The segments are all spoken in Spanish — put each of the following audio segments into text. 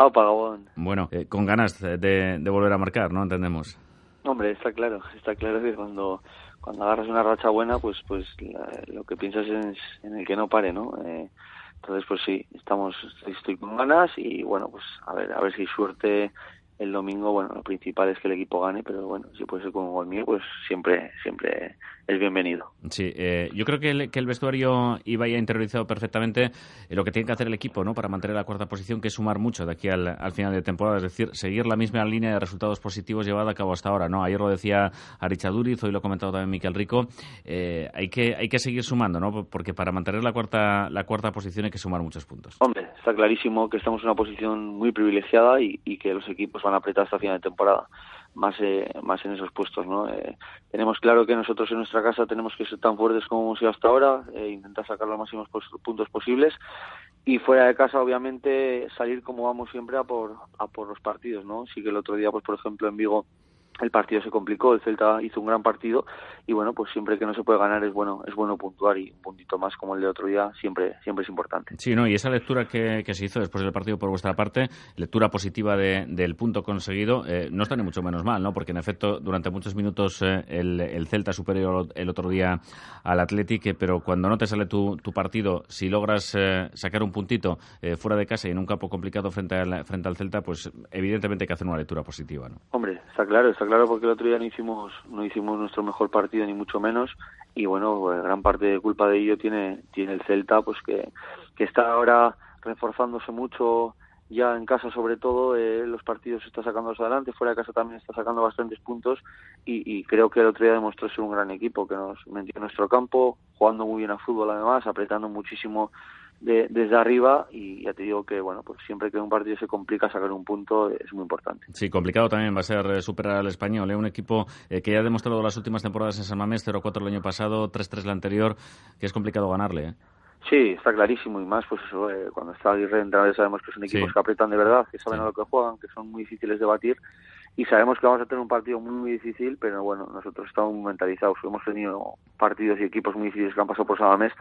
Ah, Pagabón. Bueno, eh, con ganas de, de, volver a marcar, ¿no? Entendemos. Hombre, está claro, está claro que cuando cuando agarras una racha buena, pues pues lo que piensas es en el que no pare, ¿no? Eh, entonces, pues sí, estamos estoy con ganas y bueno, pues a ver a ver si suerte el domingo, bueno, lo principal es que el equipo gane, pero bueno, si puede ser con un gol mío, pues siempre, siempre es bienvenido. Sí, eh, yo creo que el, que el vestuario iba ya interiorizado perfectamente lo que tiene que hacer el equipo, ¿no? Para mantener la cuarta posición, que es sumar mucho de aquí al, final de temporada, es decir, seguir la misma línea de resultados positivos llevada a cabo hasta ahora, ¿no? Ayer lo decía Aricha Duriz, hoy lo ha comentado también Miquel Rico, eh, hay que hay que seguir sumando, ¿no? Porque para mantener la cuarta la cuarta posición hay que sumar muchos puntos. Hombre, está clarísimo que estamos en una posición muy privilegiada y, y que los equipos van a apretar hasta final de temporada más eh, más en esos puestos no eh, tenemos claro que nosotros en nuestra casa tenemos que ser tan fuertes como hemos sido hasta ahora e intentar sacar los máximos puntos posibles y fuera de casa obviamente salir como vamos siempre a por a por los partidos no sí que el otro día pues por ejemplo en Vigo el partido se complicó, el Celta hizo un gran partido y bueno, pues siempre que no se puede ganar es bueno, es bueno puntuar y un puntito más como el de otro día siempre, siempre es importante. Sí, no, y esa lectura que, se hizo después del partido por vuestra parte, lectura positiva del punto conseguido, eh, no está ni mucho menos mal, ¿no? Porque en efecto, durante muchos minutos eh, el, Celta superior el otro día al Athletic, pero cuando no te sale tu, tu partido, si logras eh, sacar un puntito fuera de casa y en un campo complicado frente al, frente al Celta, pues evidentemente hay que hacer una lectura positiva, ¿no? Hombre, está claro, está claro porque el otro día no hicimos no hicimos nuestro mejor partido ni mucho menos y bueno pues, gran parte de culpa de ello tiene tiene el Celta pues que, que está ahora reforzándose mucho ya en casa sobre todo eh, los partidos está sacando adelante fuera de casa también está sacando bastantes puntos y, y, creo que el otro día demostró ser un gran equipo que nos metió en nuestro campo jugando muy bien a fútbol además apretando muchísimo de, desde arriba y ya te digo que bueno pues siempre que un partido se complica sacar un punto es muy importante sí complicado también va a ser eh, superar al español ¿eh? un equipo eh, que ya ha demostrado las últimas temporadas en San Mamés 0-4 el año pasado 3-3 el anterior que es complicado ganarle ¿eh? Sí, está clarísimo y más, pues eso, eh, cuando está Aguirre entrenador sabemos que son equipos que apretan de verdad, que saben a lo que juegan, que son muy difíciles de batir y sabemos que vamos a tener un partido muy, muy difícil, pero bueno, nosotros estamos mentalizados, hemos tenido partidos y equipos muy difíciles que han pasado por Sadamés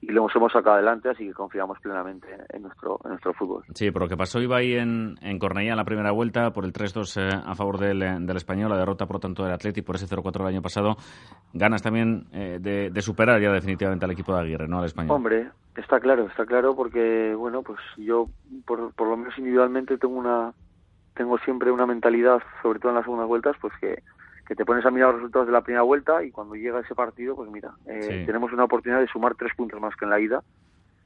y lo hemos sacado adelante, así que confiamos plenamente en nuestro, en nuestro fútbol. Sí, por lo que pasó iba ahí en, en Cornellá en la primera vuelta, por el 3-2 eh, a favor del, del Español, la derrota por tanto del Atlético por ese 0-4 el año pasado, ganas también eh, de, de, superar ya definitivamente al equipo de Aguirre, ¿no? Al Español. Hombre, está claro, está claro porque, bueno, pues yo por, por lo menos individualmente tengo una tengo siempre una mentalidad, sobre todo en las segundas vueltas, pues que, que te pones a mirar los resultados de la primera vuelta y cuando llega ese partido, pues mira, eh, tenemos una oportunidad de sumar tres puntos más que en la ida,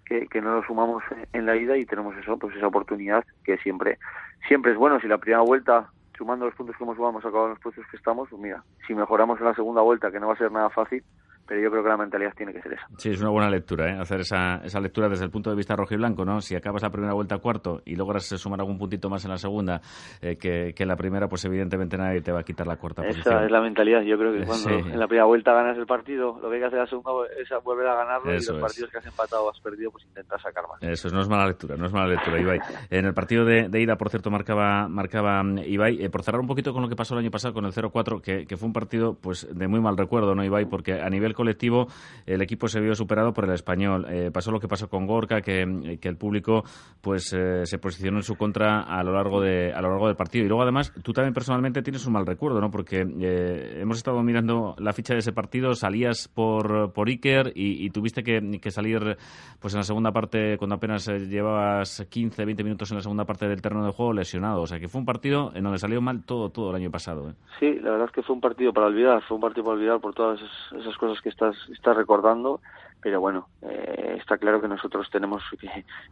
que, que no lo sumamos en la ida y tenemos eso, pues esa oportunidad que siempre, siempre es bueno. Si la primera vuelta, sumando los puntos que hemos sumado, hemos acabado en los puestos que estamos, pues mira, si mejoramos en la segunda vuelta, que no va a ser nada fácil, pero yo creo que la mentalidad tiene que ser esa. Sí, es una buena lectura, ¿eh? hacer esa, esa lectura desde el punto de vista rojo y blanco, ¿no? Si acabas la primera vuelta cuarto y logras sumar algún puntito más en la segunda eh, que, que, en la primera, pues evidentemente nadie te va a quitar la cuarta esa posición. Esa es la mentalidad. Yo creo que cuando en la primera vuelta ganas el partido, lo que hay que hacer en la segunda es volver a ganarlo y los partidos que has empatado o has perdido, pues intentar sacar más. Eso no es mala lectura, no es mala lectura, Ibai. en el partido de, de, ida, por cierto, marcaba, marcaba mm, Ibai, eh, por cerrar un poquito con lo que pasó el año pasado con el 0-4, que, que fue un partido pues de muy mal recuerdo, ¿no, Ibai? Porque a nivel colectivo el equipo se vio superado por el español. Eh, pasó lo que pasó con Gorka, que, el público pues eh, se posicionó en su contra a lo largo de a lo largo del partido. Y luego además tú también personalmente tienes un mal recuerdo, ¿no? Porque eh, hemos estado mirando la ficha de ese partido, salías por por Iker y, tuviste que, que, salir pues en la segunda parte cuando apenas llevabas 15, 20 minutos en la segunda parte del terreno de juego lesionado. O sea que fue un partido en donde salió mal todo todo el año pasado. Sí, la verdad es que fue un partido para olvidar, fue un partido para olvidar por todas esas, cosas que estás, estás recordando, pero bueno, eh, está claro que nosotros tenemos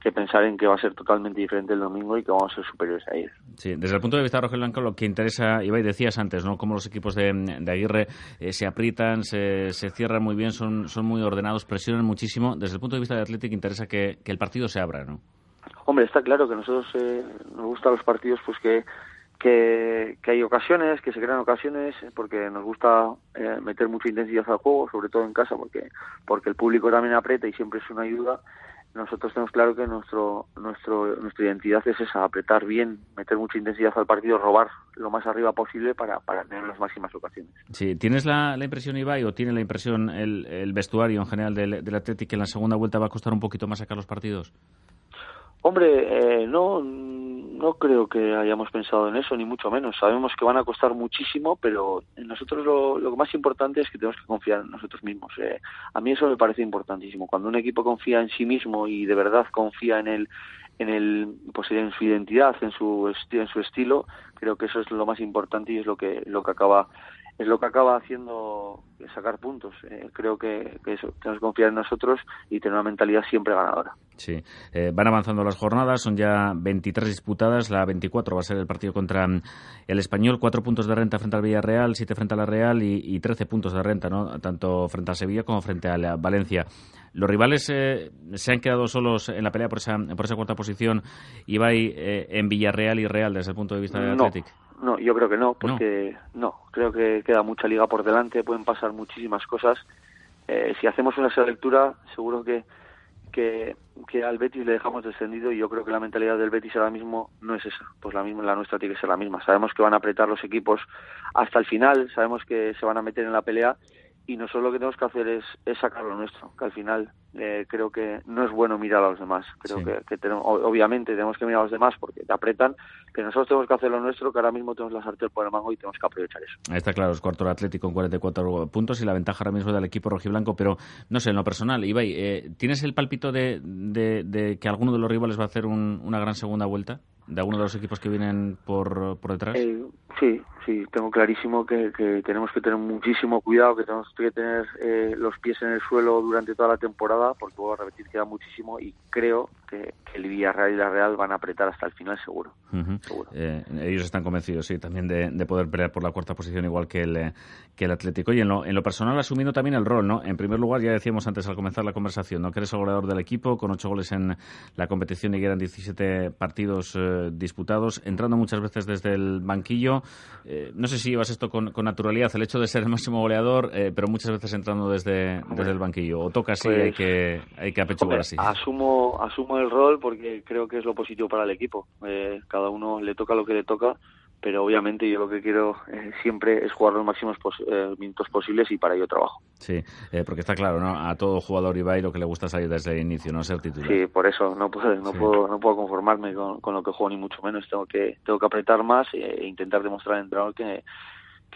que, pensar en que va a ser totalmente diferente el domingo y que vamos a ser superiores a ellos. Sí, desde el punto de vista rojo y blanco, lo que interesa, Ibai, decías antes, ¿no? Cómo los equipos de, de Aguirre eh, se aprietan, se, se, cierran muy bien, son, son muy ordenados, presionan muchísimo. Desde el punto de vista de Athletic interesa que, que el partido se abra, ¿no? Hombre, está claro que nosotros eh, nos gustan los partidos pues que, que, hay ocasiones, que se crean ocasiones, porque nos gusta eh, meter mucha intensidad al juego, sobre todo en casa, porque, porque el público también aprieta y siempre es una ayuda nosotros tenemos claro que nuestro, nuestro, nuestra identidad es esa, apretar bien, meter mucha intensidad al partido, robar lo más arriba posible para, para tener las máximas ocasiones. Sí, ¿tienes la, la impresión, Ibai, o tiene la impresión el, el vestuario en general del, del Atlético que en la segunda vuelta va a costar un poquito más sacar los partidos? Hombre, eh, no, no creo que hayamos pensado en eso, ni mucho menos. Sabemos que van a costar muchísimo, pero nosotros lo, lo más importante es que tenemos que confiar en nosotros mismos. Eh, a mí eso me parece importantísimo. Cuando un equipo confía en sí mismo y de verdad confía en el, en el, pues en su identidad, en su, en su estilo, creo que eso es lo más importante y es lo que, lo que acaba es lo que acaba haciendo sacar puntos. Eh, creo que, eso, tenemos que confiar en nosotros y tener una mentalidad siempre ganadora. Sí, eh, van avanzando las jornadas, son ya 23 disputadas, la 24 va a ser el partido contra mm, el Español, cuatro puntos de renta frente al Villarreal, siete frente a la Real y, y 13 puntos de renta, ¿no? tanto frente a Sevilla como frente a la Valencia. Los rivales eh, se han quedado solos en la pelea por esa, por esa cuarta posición va eh, en Villarreal y Real desde el punto de vista del Atlético. No, yo creo que no, porque no. creo que queda mucha liga por delante, pueden pasar muchísimas cosas. Eh, si hacemos una lectura, seguro que, que, que, al Betis le dejamos descendido y yo creo que la mentalidad del Betis ahora mismo no es esa, pues la misma, la nuestra tiene que ser la misma. Sabemos que van a apretar los equipos hasta el final, sabemos que se van a meter en la pelea y nosotros lo que tenemos que hacer es, es sacar lo nuestro, que al final eh, creo que no es bueno mirar a los demás. Creo que, que tenemos, obviamente tenemos que mirar a los demás porque te apretan, pero nosotros tenemos que hacer lo nuestro, que ahora mismo tenemos la sartén por el mango y tenemos que aprovechar eso. Ahí está claro, es cuarto el Atlético con 44 puntos y la ventaja ahora mismo del equipo rojiblanco, pero no sé, en lo personal, Ibai, eh, ¿tienes el pálpito de, de, que alguno de los rivales va a hacer una gran segunda vuelta? ¿De alguno de los equipos que vienen por, por detrás? Eh, sí, sí, tengo clarísimo que, que, tenemos que tener muchísimo cuidado, que tenemos que tener eh, los pies en el suelo durante toda la temporada, porque voy a repetir, queda muchísimo y creo que, el Villarreal y la Real van a apretar hasta el final seguro. Eh, ellos están convencidos, sí, también de, de, poder pelear por la cuarta posición igual que el, que el Atlético. Y en lo, en lo personal asumiendo también el rol, ¿no? En primer lugar, ya decíamos antes al comenzar la conversación, ¿no? Que eres el goleador del equipo, con ocho goles en la competición y que eran 17 partidos disputados, entrando muchas veces desde el banquillo. Eh, no sé si llevas esto con, naturalidad, el hecho de ser el máximo goleador, eh, pero muchas veces entrando desde, desde el banquillo. ¿O toca así, hay pues, que, hay que apechugar así? Asumo, asumo el rol porque creo que es lo positivo para el equipo. Eh, cada uno le toca lo que le toca pero obviamente yo lo que quiero eh, siempre es jugar los máximos eh, minutos posibles y para ello trabajo. Sí, eh, porque está claro, ¿no? A todo jugador Ibai lo que le gusta salir desde el inicio, no ser titular. Sí, por eso no puedo, no puedo, no puedo conformarme con, con, lo que juego ni mucho menos. Tengo que, tengo que apretar más e intentar demostrar al entrenador que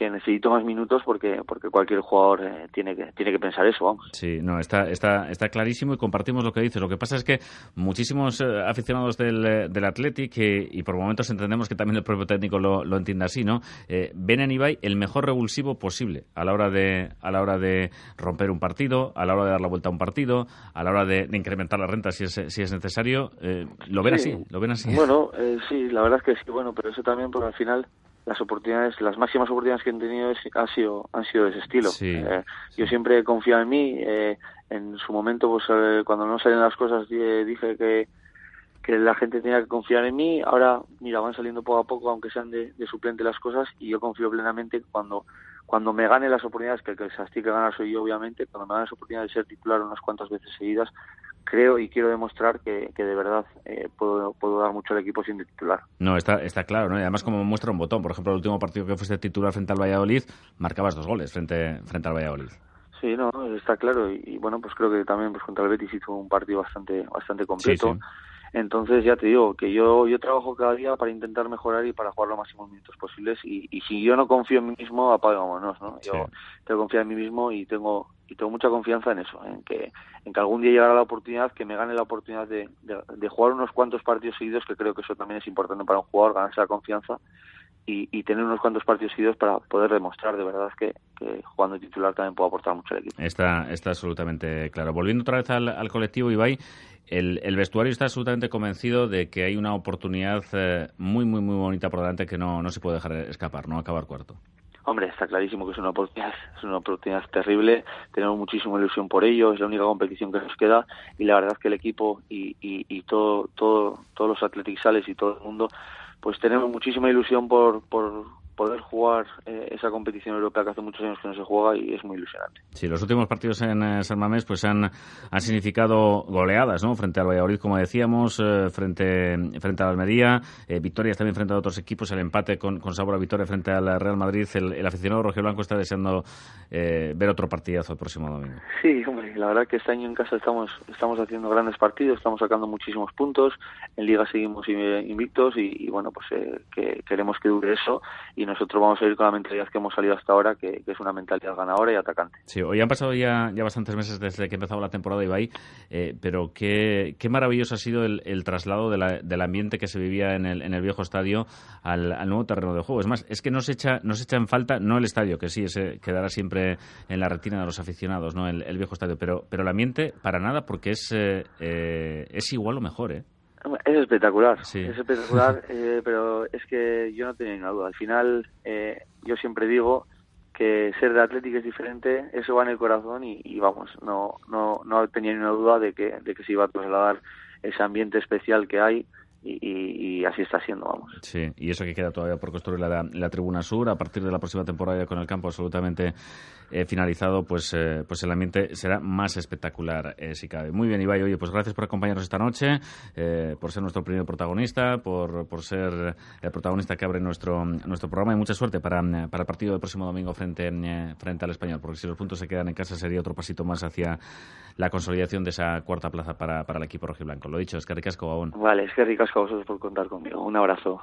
que necesito más minutos porque porque cualquier jugador eh, tiene que tiene que pensar eso vamos. Sí no está está está clarísimo y compartimos lo que dices. Lo que pasa es que muchísimos eh, aficionados del, eh, del Athletic y por momentos entendemos que también el propio técnico lo, lo entiende así no ven en Ibai el mejor revulsivo posible a la hora de a la hora de romper un partido a la hora de dar la vuelta a un partido a la hora de, incrementar la renta si es si es necesario. Lo ven así lo ven así. Bueno sí la verdad es que sí bueno pero eso también porque al final las oportunidades, las máximas oportunidades que he tenido han sido, han sido de ese estilo. Eh, yo siempre he confiado en mí. Eh, en su momento, pues eh, cuando no salen las cosas, dije que, que la gente tenía que confiar en mí. Ahora, mira, van saliendo poco a poco, aunque sean de, suplente las cosas, y yo confío plenamente cuando cuando me gane las oportunidades, que el que se que ganar soy yo, obviamente, cuando me gane las oportunidades de ser titular unas cuantas veces seguidas, creo y quiero demostrar que, que de verdad eh, puedo, puedo dar mucho al equipo sin titular. No, está, está claro, ¿no? Y además como muestra un botón, por ejemplo, el último partido que fuiste titular frente al Valladolid, marcabas dos goles frente, frente al Valladolid. Sí, no, está claro y, bueno, pues creo que también pues contra el Betis hizo un partido bastante bastante completo. Entonces ya te digo que yo yo trabajo cada día para intentar mejorar y para jugar los máximos minutos posibles y, y si yo no confío en mí mismo, apagámonos, ¿no? Yo tengo que confiar en mí mismo y tengo y tengo mucha confianza en eso, en que en que algún día llegará la oportunidad, que me gane la oportunidad de, de, jugar unos cuantos partidos seguidos, que creo que eso también es importante para un jugador, ganarse la confianza y, y, tener unos cuantos partidos seguidos para poder demostrar de verdad que, que, jugando titular también puedo aportar mucho al equipo. Está, está absolutamente claro. Volviendo otra vez al, al colectivo, Ibai, el, el, vestuario está absolutamente convencido de que hay una oportunidad eh, muy, muy, muy bonita por delante que no, no se puede dejar escapar, ¿no? Acabar cuarto. Hombre, está clarísimo que es una oportunidad, es una oportunidad terrible. Tenemos muchísima ilusión por ello. Es la única competición que nos queda y la verdad es que el equipo y, y, y todo, todo, todos los atleticales y todo el mundo, pues tenemos muchísima ilusión por, por, poder jugar eh, esa competición europea que hace muchos años que no se juega y es muy ilusionante. Sí, los últimos partidos en eh, San Mamés pues han, han significado goleadas, ¿no? Frente al Valladolid, como decíamos, eh, frente, frente a la Almería, victorias también frente a otros equipos, el empate con, con sabor a victoria frente al Real Madrid. El, el aficionado rojiblanco está deseando ver otro partidazo el próximo domingo. Sí, hombre, la verdad que este año en casa estamos, estamos haciendo grandes partidos, estamos sacando muchísimos puntos, en Liga seguimos invictos y, y bueno, pues que queremos que dure eso y nosotros vamos a ir con la mentalidad que hemos salido hasta ahora, que, es una mentalidad ganadora y atacante. Sí, hoy han pasado ya, ya bastantes meses desde que empezó la temporada Ibai, eh, pero qué, qué maravilloso ha sido el, traslado del ambiente que se vivía en el, en el viejo estadio al, nuevo terreno de juego. Es más, es que no se echa, no se echa en falta, no el estadio, que sí, ese quedará siempre en la retina de los aficionados, no el, viejo estadio, pero, pero el ambiente para nada, porque es, eh, eh, es igual o mejor, ¿eh? Es espectacular, es espectacular, eh, pero es que yo no tengo ninguna duda. Al final, eh, yo siempre digo que ser de Atlético es diferente, eso va en el corazón y, vamos, no, no, no tenía ninguna duda de que, de que se iba a trasladar ese ambiente especial que hay y, así está siendo, vamos. Sí, y eso que queda todavía por construir la, la tribuna sur, a partir de la próxima temporada con el campo absolutamente eh, finalizado, pues, eh, pues el ambiente será más espectacular, eh, si cabe. Muy bien, Ibai, oye, pues gracias por acompañarnos esta noche, por ser nuestro primer protagonista, por, por ser el protagonista que abre nuestro, nuestro programa y mucha suerte para, para el partido del próximo domingo frente, frente al Español, porque si los puntos se quedan en casa sería otro pasito más hacia la consolidación de esa cuarta plaza para, para el equipo rojiblanco. Lo dicho, es que ricasco aún. Vale, es que ricasco a vosotros por contar conmigo. Un abrazo.